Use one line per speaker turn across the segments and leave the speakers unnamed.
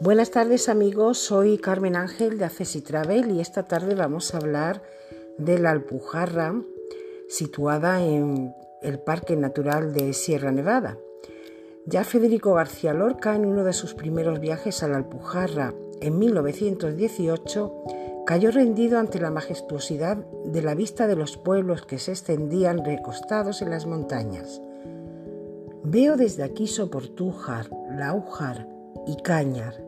Buenas tardes amigos, soy Carmen Ángel de Access Travel y esta tarde vamos a hablar de la Alpujarra situada en el Parque Natural de Sierra Nevada. Ya Federico García Lorca en uno de sus primeros viajes a la Alpujarra en 1918 cayó rendido ante la majestuosidad de la vista de los pueblos que se extendían recostados en las montañas. Veo desde aquí Soportújar, Laujar y Cañar.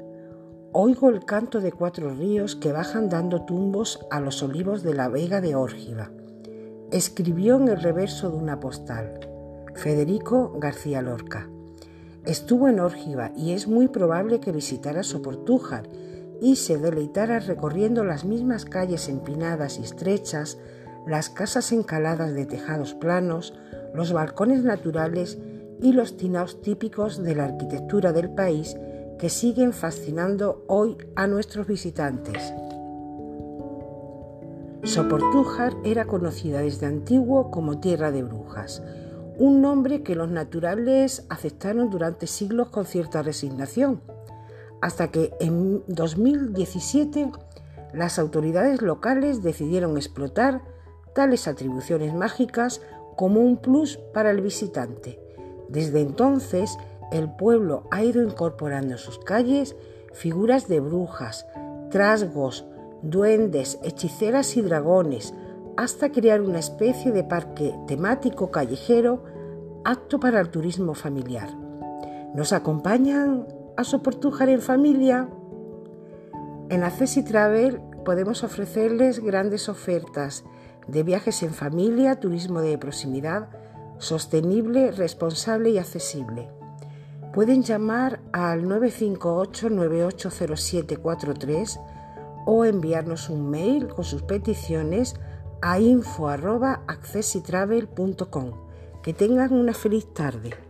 Oigo el canto de cuatro ríos que bajan dando tumbos a los olivos de la vega de Órgiva. Escribió en el reverso de una postal. Federico García Lorca. Estuvo en Órgiva y es muy probable que visitara Soportújar y se deleitara recorriendo las mismas calles empinadas y estrechas, las casas encaladas de tejados planos, los balcones naturales y los tinaos típicos de la arquitectura del país que siguen fascinando hoy a nuestros visitantes. Soportújar era conocida desde antiguo como tierra de brujas, un nombre que los naturales aceptaron durante siglos con cierta resignación, hasta que en 2017 las autoridades locales decidieron explotar tales atribuciones mágicas como un plus para el visitante desde entonces, el pueblo ha ido incorporando en sus calles figuras de brujas, trasgos, duendes, hechiceras y dragones, hasta crear una especie de parque temático callejero apto para el turismo familiar. ¿Nos acompañan a Soportujar en familia? En Accessi Travel podemos ofrecerles grandes ofertas de viajes en familia, turismo de proximidad, sostenible, responsable y accesible. Pueden llamar al 958-980743 o enviarnos un mail con sus peticiones a info.accessitravel.com. Que tengan una feliz tarde.